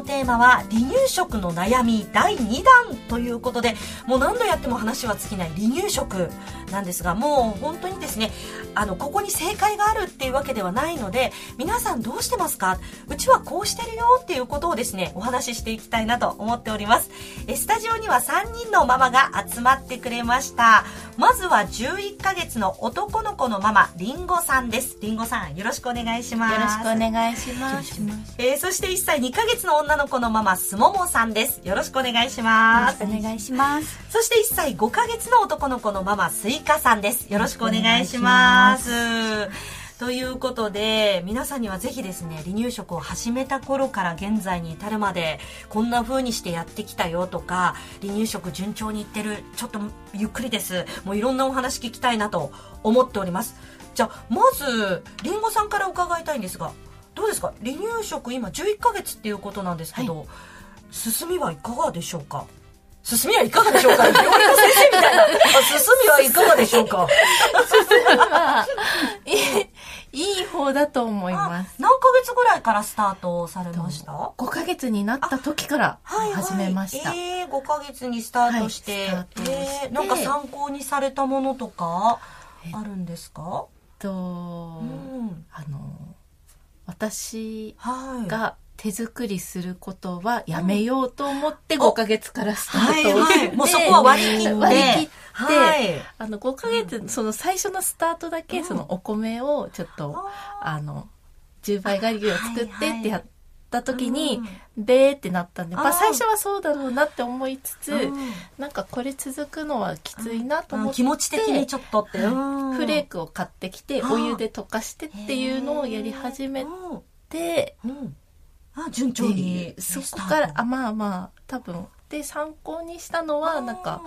のテーマは離乳食の悩み第2弾ということでもう何度やっても話は尽きない離乳食なんですがもう本当にですねあのここに正解があるっていうわけではないので皆さんどうしてますか？うちはこうしてるよっていうことをですねお話ししていきたいなと思っております。えスタジオには3人のママが集まってくれました。まずは11ヶ月の男の子のママりんごさんです。りんごさんよろしくお願いします。よろしくお願いします。えー、そして1歳2ヶ月の女の子のママすももさんです。よろしくお願いします。お願いします。そして1歳5ヶ月の男の子のママすいかさんです。よろしくお願いします。ということで皆さんにはぜひですね離乳食を始めた頃から現在に至るまでこんな風にしてやってきたよとか離乳食順調にいってるちょっとゆっくりです。もういろんなお話聞きたいなと思っております。じゃあまずりんごさんから伺いたいんですがどうですか？離乳食今11ヶ月っていうことなんですけど、はい、進みはいかがでしょうか？進みはいかがでしょうか？病院の先生みたいな。進みはいかがでしょうか？いい方だと思います。何ヶ月ぐらいからスタートされました ?5 ヶ月になった時から始めました。はいはい、えー、5ヶ月にスタートして、はい、えー、なんか参考にされたものとかあるんですか？えっと、うん、あの、私が手作りすることはやめようと思って5ヶ月からスタートして、はいはい、もうそこは割り切って。割り切って、はい、あの5ヶ月、その最初のスタートだけそのお米をちょっと、あの10倍がりを作ってってやった時に、べーってなったんで、まあ最初はそうだろうなって思いつつ、なんかこれ続くのはきついなと思って、気持ち的にちょっとって、フレークを買ってきてお湯で溶かしてっていうのをやり始めて、あ順調にそこからあまあまあ多分。で参考にしたのはなんか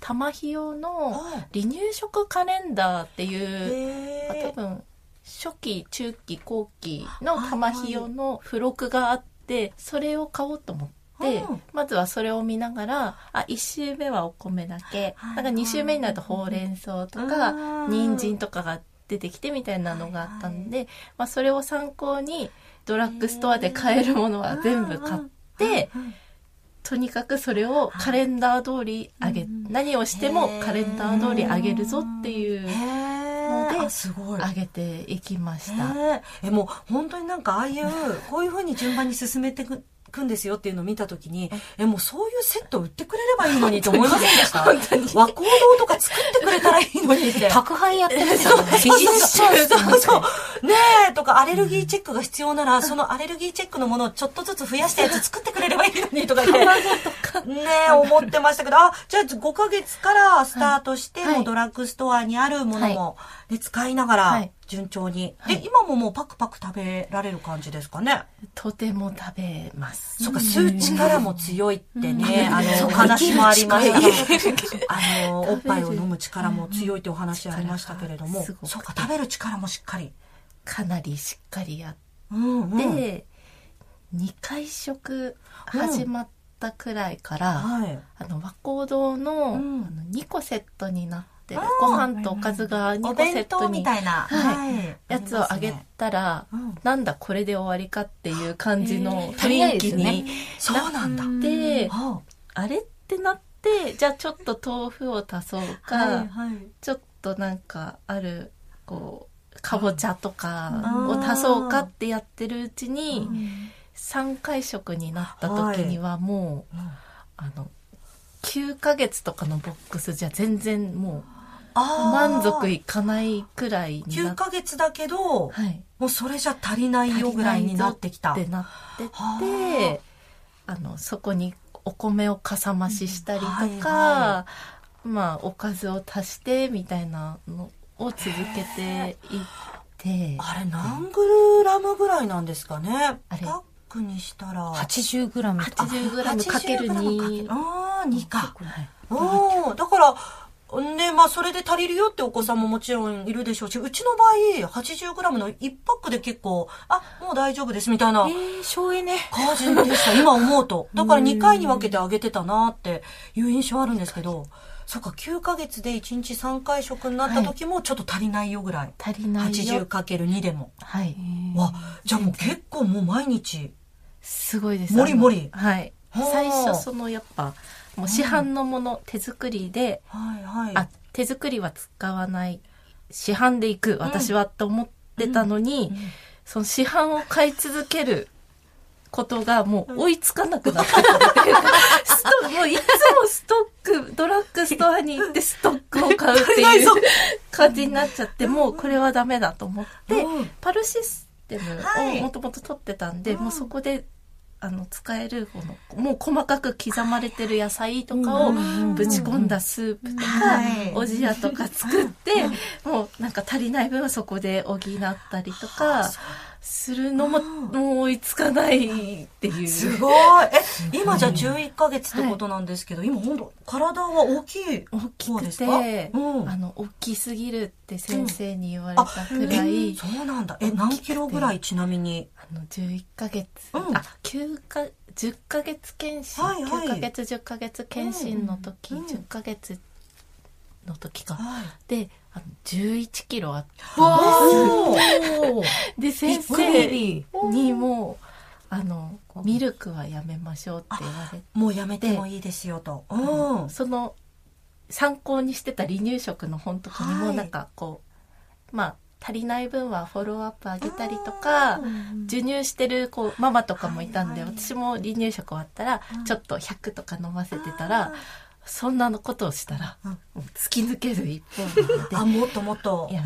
玉ひよの離乳食カレンダーっていう多分初期中期後期の玉ひよの付録があってそれを買おうと思って。まずはそれを見ながらあ1週目はお米だけ。だから2週目になるとほうれん草とか人参とかが出てきてみたいなのがあったんで、まあ、それを参考にドラッグストアで買えるものは全部買って、とにかくそれをカレンダー通りあげ、何をしてもカレンダー通りあげるぞってい。うので、あげていきました。え、もう本当になんかああいう、こういうふうに順番に進めていくくんですよっていうのを見たときに、え、もうそういうセット売ってくれればいいのにと思いませんでした？和光堂とか作ってくれたらいいのにって。宅配やってるんですよ。そうそうそう。ねえ、とかアレルギーチェックが必要なら、そのアレルギーチェックのものをちょっとずつ増やしたやつ作ってくれればいいのにとか言って。ねえ、思ってましたけど、あ、じゃあ5ヶ月からスタートして、もうドラッグストアにあるものも、で使いながら、順調に、はい、で今ももうパクパク食べられる感じですかね。とても食べます。そうか吸う力も強いってね、あのお話もありました。あの おっぱいを飲む力も強いってお話ありましたけれども、そうか食べる力もしっかり。かなりしっかりやって、うんうん、2回食始まったくらいから、うん。はい、あの和光堂の,、うん、あの2個セットになってってご飯とおかずが2個セットにみたいな、はい、やつをあげたら、なんだこれで終わりかっていう感じの雰囲気になってあれってなってじゃあちょっと豆腐を足そうか、ちょっとなんかあるこうかぼちゃとかを足そうかってやってるうちに、3回食になった時にはもう、あの9ヶ月とかのボックスじゃ全然もう満足いかないくらいに9ヶ月だけど、はい、もうそれじゃ足りないよぐらいになってきた。ってなってて、あの、そこにお米をかさ増ししたりとか、はいはい、まあ、おかずを足してみたいなのを続けていって。あれ何グラムぐらいなんですかね？あれパックにしたら。80グラム。80グラムかける2。ああ、2か。はい、だから、で、まあ、それで足りるよってお子さんももちろんいるでしょうし、うちの場合、80g の1パックで結構、あ、もう大丈夫ですみたいな。えー、省エネ。感じでした。今思うと。だから2回に分けてあげてたなっていう印象あるんですけど、そっか、9ヶ月で1日3回食になった時もちょっと足りないよぐらい。足りないよ。80×2 でも。はい。わ、じゃあもう結構もう毎日。すごいです。もりもり。はい。最初そのやっぱ、もう市販のもの、手作りで、はいはい。あ、手作りは使わない、市販で行く、私はと思ってたのに、その市販を買い続けることがもう追いつかなくなってたっていうか、ストもういつもストック、ドラッグストアに行ってストックを買うっていう。感じになっちゃって、もうこれはダメだと思って、うん。パルシステムはい。をもともと取ってたんで、うん。もうそこで、あの、使える、この、もう細かく刻まれてる野菜とかをうんぶち込んだスープとか、はい。おじやとか作って、もうなんか足りない分はそこで補ったりとか、するのも、もう追いつかないっていう。すごい。え、今じゃあ11ヶ月ってことなんですけど、今本当体は大きい大きくて、うんあの、大きすぎるって先生に言われたくらえい、そうなんだ。え、何キロぐらいちなみに？あの、11ヶ月、うんあ、9か、10ヶ月検診、はいはい9ヶ月、10ヶ月検診の時、うんうん10ヶ月の時か。はい。で、あの11キロあって、おー。で、先生りにも、あの、ミルクはやめましょうって言われて、もうやめてもいいですよと。うん。その参考にしてた離乳食の本とかにもはいなんかこう、まあ足りない分はフォローアップあげたりとかうん授乳してるこうママとかもいたんで、はいはい私も離乳食終わったらうん。ちょっと100とか飲ませてたら、そんなのことをしたら、突き抜ける一方で。あ、もっともっと。や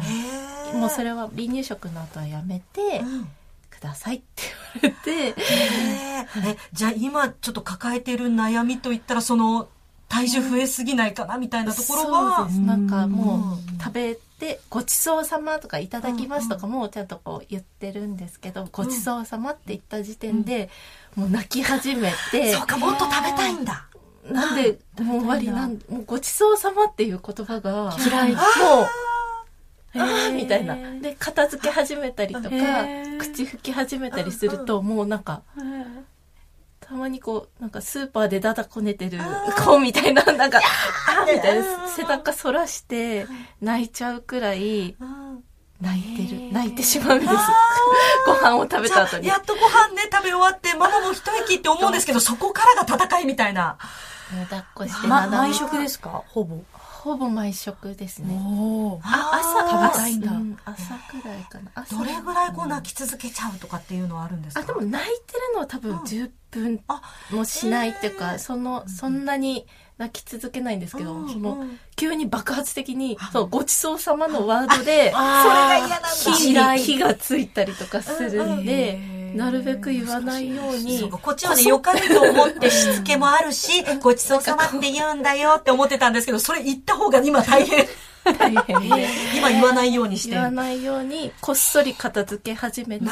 めもうそれは離乳食の後はやめてうん。くださいって言われて、へー。え、じゃあ今ちょっと抱えてる悩みといったら、その、体重増えすぎないかなみたいなところそうはで。す。なんかもうんう食べてごちそうさまとかいただきますとかもちゃんとこう言ってるんですけど、ごちそうさまって言った時点でもう泣き始めて、そうか、もっと食べたいんだ。なんでもう終わりなんもうごちそうさまっていう言葉が嫌い。もうあーみたいな。で片付け始めたりとか口拭き始めたりするともうなんかたまにこうなんかスーパーでダダこねてる子みたいななんかあーみたいな背中反らして泣いちゃうくらい泣いてる。泣いてしまうんです。ご飯を食べた後に。やっとご飯ね、食べ終わって、ママも一息って思うんですけど、そこからが戦いみたいな。もう抱っこしてま、なだ毎食ですか？ほぼ。ほぼ毎食ですね。おあ朝食べたいんだ。うん朝くらいかな。朝どれぐらいこう泣き続けちゃうとかっていうのはあるんですか？あでも泣いてるのは多分うん。10分あもしないっていうか、へーそのそんなに泣き続けないんですけど、うんそのうん。急に爆発的に「そうごちそうさま」のワードであそれが嫌なんだ。火がついたりとかするんで、うんうんなるべく言わないように。こっちはね、良かれと思ってしつけもあるし、ごちそうさまって言うんだよって思ってたんですけど、それ言った方が今大変。大変。で今言わないようにして。る。言わないようにこっそり片付け始めて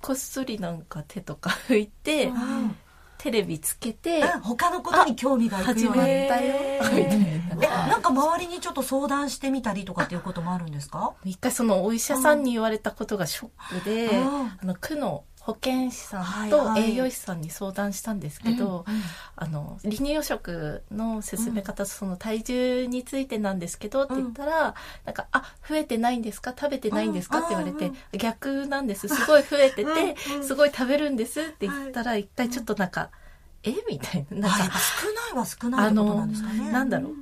こっそりなんか手とか拭いて、うんテレビつけてうん他のことに興味がいく始ようになる。めたよえ、な。なんか周りにちょっと相談してみたりとかっていうこともあるんですか？一回そのお医者さんに言われたことがショックで、うんあの区の保健師さんはいとはい。栄養士さんに相談したんですけど、うんあの離乳食の進め方、その体重についてなんですけどって言ったら、なんか「あ増えてないんですか？食べてないんですか?」って言われて、うん逆なんです。すごい増えてて、うんうん。すごい食べるんですって言ったら一回ちょっとなんか「え？みたいな。なんか、少ないは少ないなんですかね。なんだろう。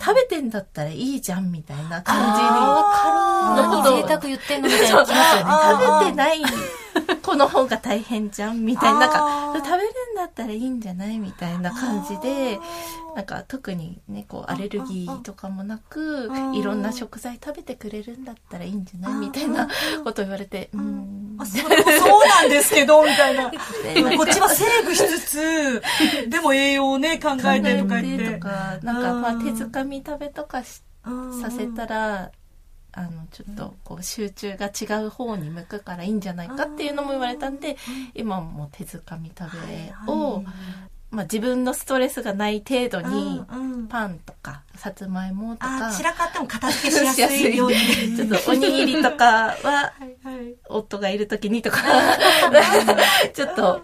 食べてんだったらいいじゃんみたいな感じにあーのことを何贅沢言ってんのみたいなね。食べてない 子の方が大変じゃんみたいななんか食べるんだったらいいんじゃないみたいな感じでなんか特にねこうアレルギーとかもなくうんいろんな食材食べてくれるんだったらいいんじゃないみたいなことを言われてうん。あそそうなんですけど、みたいな。こっちはセーブしつつ、でも栄養をね、考考えてとかえ言って。て。とかなんかまあうん手づかみ食べとかさせたら、あのちょっとこう集中が違う方に向くからいいんじゃないかっていうのも言われたんで、今はもう手づかみ食べを、はいまあ、自分のストレスがない程度にパンとかさつまいもとかあ散らかっても片付けしやすいように。ちょっとおにぎりとかは夫がいる時にとか ちょっと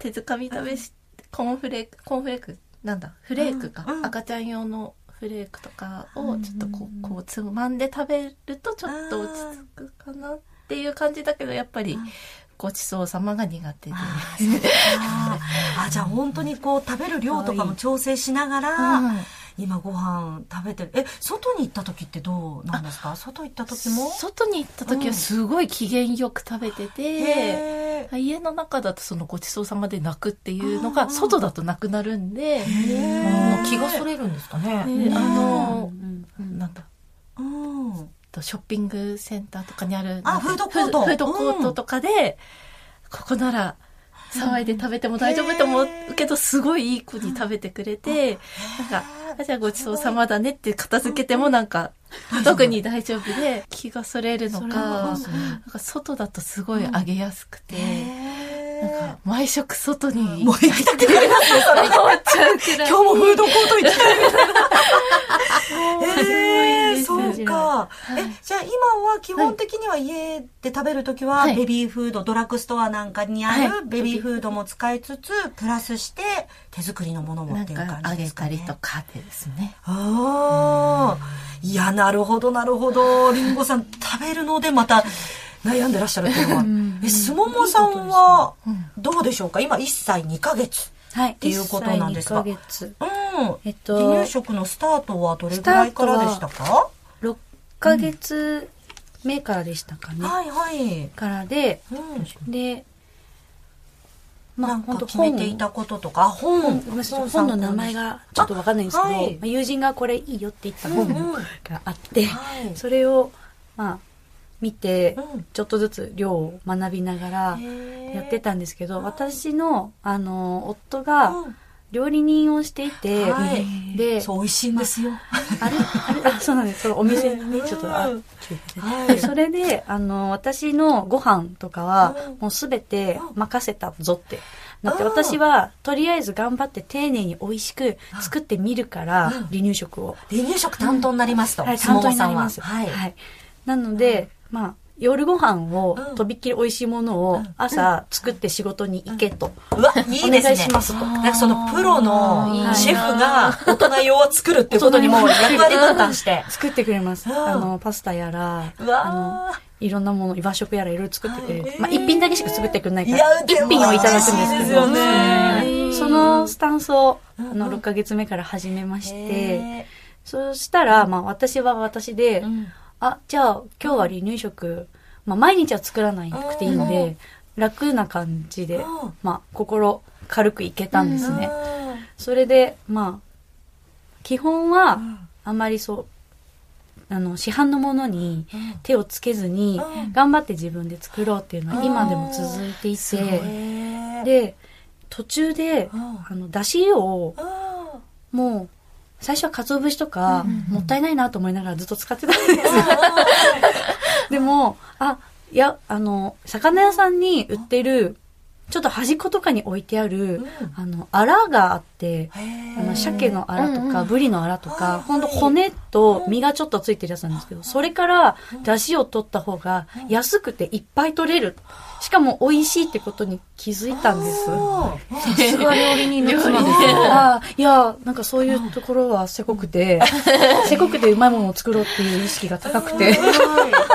手づかみ食べしコーンフレークコーンフレーク？なんだ？フレークか、赤ちゃん用のフレークとかをちょっとこうこうつまんで食べるとちょっと落ち着くかなっていう感じだけどやっぱりごちそうさまが苦手で。あじゃあ本当にこう食べる量とかも調整しながら、うん。今ご飯食べてる。え、外に行った時ってどうなんですか？外行った時も？外に行った時はすごい機嫌よく食べてて、へー家の中だとそのごちそうさまで泣くっていうのが外だとなくなるんで、気がそれるんですかね。であのう、んなんだ、うん。とショッピングセンターとかにあるあフードコート。フードコートとかで、ここなら騒いで食べても大丈夫と思うけど、すごいいい子に食べてくれて、なんか、あじゃあごちそうさまだねって片付けてもなんか、特に大丈夫で気がそれるのか、なんか外だとすごいあげやすくて、なんか毎食外にもう行きたくなりますね。今日もフードコート行きたいみた いな。えー、そうか。え、じゃあ今は基本的には家で食べるときははいベビーフード、ドラッグストアなんかにあはるベビーフードも使いつつ、プラスして手作りのものもっていう感じですか、ね。たりとかでですね。ああ。いや、なるほど、なるほど。りんごさん、食べるのでまた悩んでらっしゃるっていうのは。え、すももさんはどうでしょうか？今1歳2ヶ月。はい。っていうことなんですが1歳2ヶ月。うん。えっと離乳食のスタートはどれぐらいからでしたか？6ヶ月目からでしたかね。はいはい。からで、うん。で、なんか本当決めていたこととか、あ本。本の名前がちょっとわかんないんですけど、あはいまあ友人がこれいいよって言った本があって、はいそれを、まあ、見てうん、ちょっとずつ量を学びながらやってたんですけど、私の、あの、夫がうん料理人をしていて、はいで、そう、美味しいんですよ。あれあれあ、そうなんです。そのお店にね、ちょっと、あ、はいそれで、あの、私のご飯とかはうん、もうすべて任せたぞって。なって、うん私は、とりあえず頑張って丁寧に美味しく作ってみるから、離乳食を。離乳食担当になりますと。はい、担当になります。はい。はい。なので、まあ、夜ご飯をうん、とびっきり美味しいものを朝作って仕事に行けと。うわ、いいですね。お願いします。となんかそのプロのはいシェフが大人用を作るってことにもう役割分担して。作ってくれます。うん。あの、パスタやら、うわー。あの、いろんなもの、和食やらいろいろ作ってくれる。はいまあ、一品だけしか作ってくれないから、一品をいただくんですけど、ね。そのスタンスを、あの、うん。うん6ヶ月目から始めまして、へそしたら、まあ、私は私で、ーうんあ、じゃあ、今日は離乳食、まあ、毎日は作らなくていいんうん。で、楽な感じでうん、まあ、心軽くいけたんですね。それで、まあ、基本は、あん。まりそう、あの、市販のものに手をつけずにうん、頑張って自分で作ろうっていうのは今でも続いていて、で、途中で、うん。あの、出汁を、うん。もう、最初は鰹節とか、もったいないなと思いながらずっと使ってたんですよ。でも、あ、いや、あの、魚屋さんに売ってる、ちょっと端っことかに置いてある、うん。あの、アラがあって、あの、鮭のアラとか、うんうん。ブリのアラとはいか、ほんと骨と身がちょっとついてるやつなんですけど、それから出汁を取った方が安くていっぱい取れる。しかも美味しいってことに気づいたんです。さすが料理人の妻ですいや、なんかそういうところはせこくて、せこくてうまいものを作ろうっていう意識が高くて。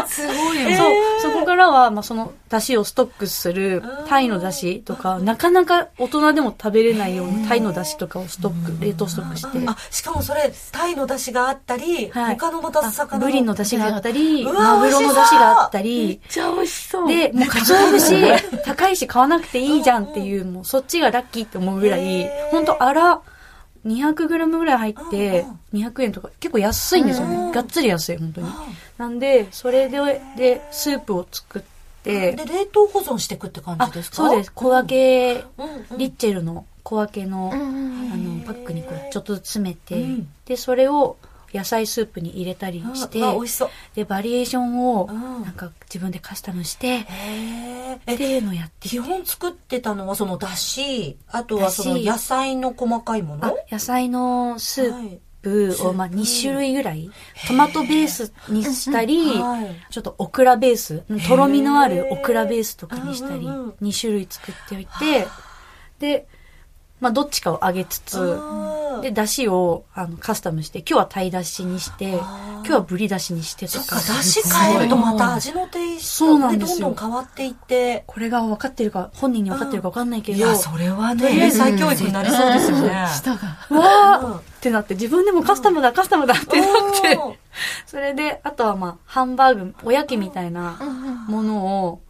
すごい。そう、そこからは、まあ、その、出汁をストックする、タイの出汁とか、なかなか大人でも食べれないようなタイの出汁とかをストック、冷凍ストックして、あ、しかもそれ、タイの出汁があったり、はい。他のまた魚ブリの出汁があったり、マグロの出汁があったり、じゃあ美味しそう。で、もう鰹節高いし買わなくていいじゃんっていう、もうそっちがラッキーって思うぐらいほんとあら、200g ぐらい入ってうん、200円とか結構安いんですようんね。がっつり安い、本当に。なんで、それで、で、スープを作って、で、冷凍保存していくって感あじですか？そうです。小分け、うん。うんリッチェルの小分けの、うんあうん。の、パックにこう、ちょっとずつ詰めて、うん。で、それを野菜スープに入れたりして。で、バリエーションを、うん。なんか自分でカスタムして。っていうのをやって基本作ってたのはそのだし、あとはその野菜の細かいもの？あ野菜のスーはい。プを、まあ、スープ。2種類ぐらい、トマトベースにしたり、はい。ちょっとオクラベース、とろみのあるオクラベースとかにしたり、うんうんうん。2種類作っておいて、で、まあ、どっちかを揚げつつ、で、だしを、あの、カスタムして、今日は鯛だしにして、今日はぶりだしにしてとか。そっか、だし変えるとまた味のテイストどんどん変わっていって。これが分かってるか、本人に分かってるか分かんないけど、いや、それはね、英才教育になりそうですよね。舌が。わうんーってなって、自分でもカスタムだ、カスタムだってなって、うんそれで、あとはまあ、ハンバーグ、おやきみたいなものを、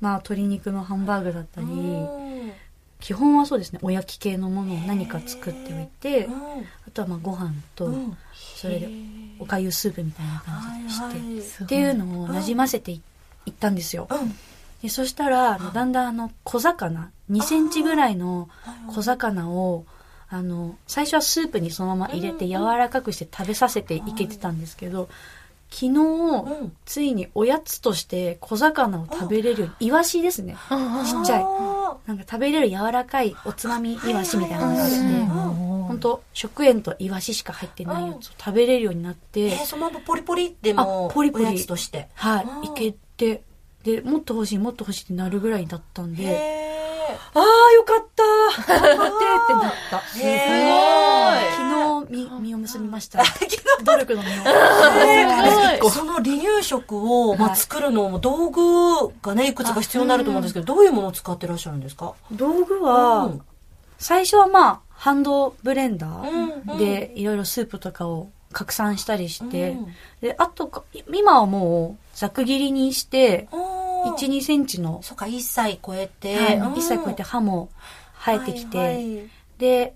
まあ、鶏肉のハンバーグだったり、うん基本はそうですね、おやき系のものを何か作っておいて、うん。あとはまあ、ご飯と、うん。それで、おかゆスープみたいな感じにして、はい。すごいっていうのをなじませていいったんですよ。はいうん。でそしたら、だんだんあの、小魚、2センチぐらいの小魚を、あの、最初はスープにそのまま入れて柔らかくして食べさせていけてたんですけど、昨日、ん。ついにおやつとして小魚を食べれるイワシですね。ちっちゃい。あなんか食べれる柔らかいおつまみイワシみたいなのがあって、うん本当食塩とイワシしか入ってないやつを食べれるようになって、そのままポリポリってもあポリポリ。おやつとして。はうんい、いけて、で、もっと欲しい、もっと欲しいってなるぐらいだったんで、へああ、よかった頑張 ってってなった。ー。へー昨日、み、実を結びました。努力の実を。えーその離乳食を、まあ、はい。作るのも道具がね、いくつか必要になると思うんですけど、どういうものを使ってらっしゃるんですか？道具は、うん。最初はまあ、ハンドブレンダうんーで、いろいろスープとかを拡散したりして、うん。で、あとか、今はもう、ざく切りにして、あー。1、2センチの、そっか、1歳超えて。はいうん一切こうやって歯も生えてきて、はいはい。で、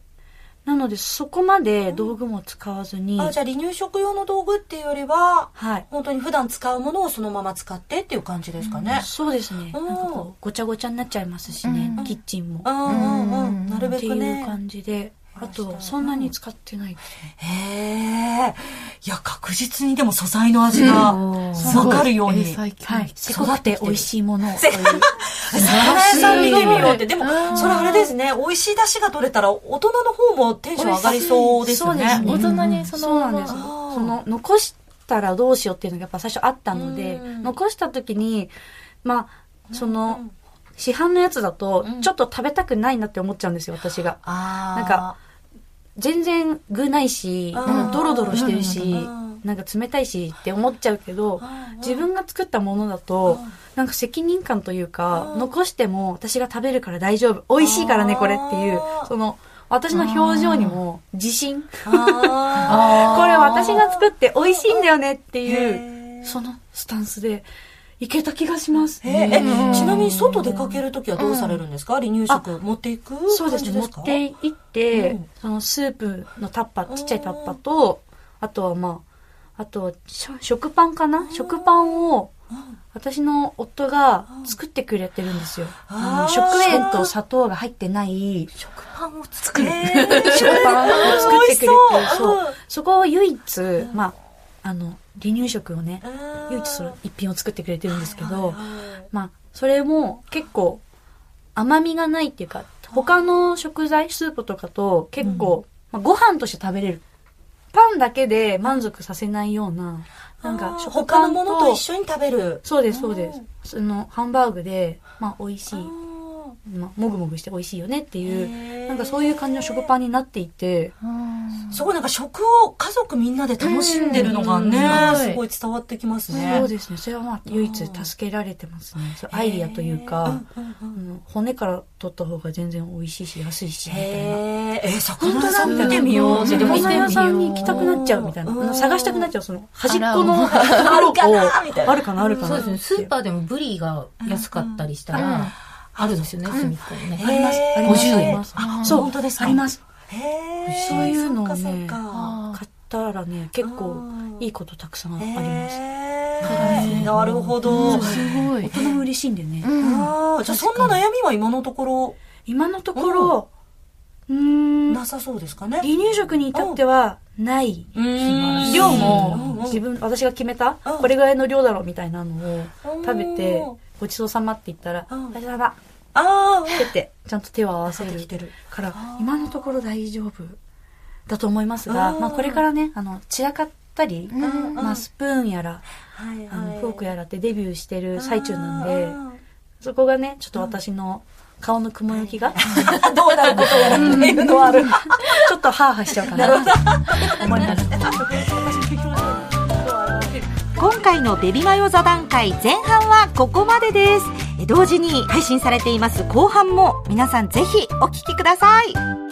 なのでそこまで道具も使わずに、あ、じゃあ離乳食用の道具っていうよりは、はい。本当に普段使うものをそのまま使ってっていう感じですかね。そうですね。うんなんかこう、ごちゃごちゃになっちゃいますしね、うんキッチンも。うんうんうん。なるべっていうくね。感じで、あと、そんなに使ってない。へえ。いや、確実にでも素材の味がわかるように。英才教育はい。せこくて美味しいものを。せ魚屋さん見てみようって。でも、それあれですね、美味しい出汁が取れたら、大人の方もテンション上がりそうですよね。そうですね大人にそのそうなんです。その、残したらどうしようっていうのがやっぱ最初あったのでうん、残した時に、まあ、そのうん、市販のやつだとうん、ちょっと食べたくないなって思っちゃうんですよ、私が。なんか、全然具ないし、うん。なんかドロドロしてるしうん、なんか冷たいしって思っちゃうけどうん、自分が作ったものだとうん、なんか責任感というかう、ん。残しても私が食べるから大丈夫。美味しいからね、これっていう。その、私の表情にも自信。あ これ私が作って美味しいんだよねってーいう、そのスタンスでいけた気がします。えちなみに外出かけるときはどうされるんですか？離乳食持っていくそうですね、持って行って、うん。そのスープのタッパー、ちっちゃいタッパーと、あとはまあ、あと食パンかな？食パンを、私の夫が作ってくれてるんですよ。あ食塩と砂糖が入ってない食パンを作る。食パンを作ってくれて、そう。そこを唯一、まあ、あの、離乳食をね、唯一その一品を作ってくれてるんですけど、まあ、それも結構甘みがないっていうか、他の食材、スープとかと結構、まあ、ご飯として食べれる。パンだけで満足させないような、なんか食他のものと一緒に食べる。そうです、そうです。その、ハンバーグで、まあ、美味しい。まあ、もぐもぐして美味しいよねっていう、なんかそういう感じの食パンになっていて、すごいなんか食を家族みんなで楽しんでるのがね、うんすごい伝わってきますね。そうですね。それはまあ、唯一助けられてますね。アイディアというか、うん骨から取った方が全然美味しいし、安いし、みたいな。へえ、え、魚屋さん見てみよう。ででも魚屋さんに行きたくなっちゃうみたいな。探したくなっちゃう、その端っこの あるかなみたいなあるかな、あるかな。そうですね。スーパーでもブリが安かったりしたら、あるんですよね、隅っこにね。あります。へーあります。50円。あそう、本当ですか？あります。そういうのをね買ったらね、結構いいことたくさんあります。なるほど。すごい大。人も嬉しいんでね。あーじゃあそんな悩みは今のところ？今のところ、うーん、なさそうですかね？離乳食に至ってはない。うん。量うん。も自分、私が決めた、うん。これぐらいの量だろうみたいなのを食べてうん、ごちそうさまって言ったら、うん。大丈夫だああ、ってって、ちゃんと手を合わせてる。から、今のところ大丈夫だと思いますが、うん。まあこれからね、あの、散らかったり、んまあスプーンやら、あの、フォークやらってデビューしてる最中なんで、そこがね、ちょっと私の顔の雲行きが どうなることやらっていうのはある。ちょっとハーハーしちゃうかな。思います。今回のベビマヨ座談会前半はここまでです。え同時に配信されています後半も皆さんぜひお聞きください。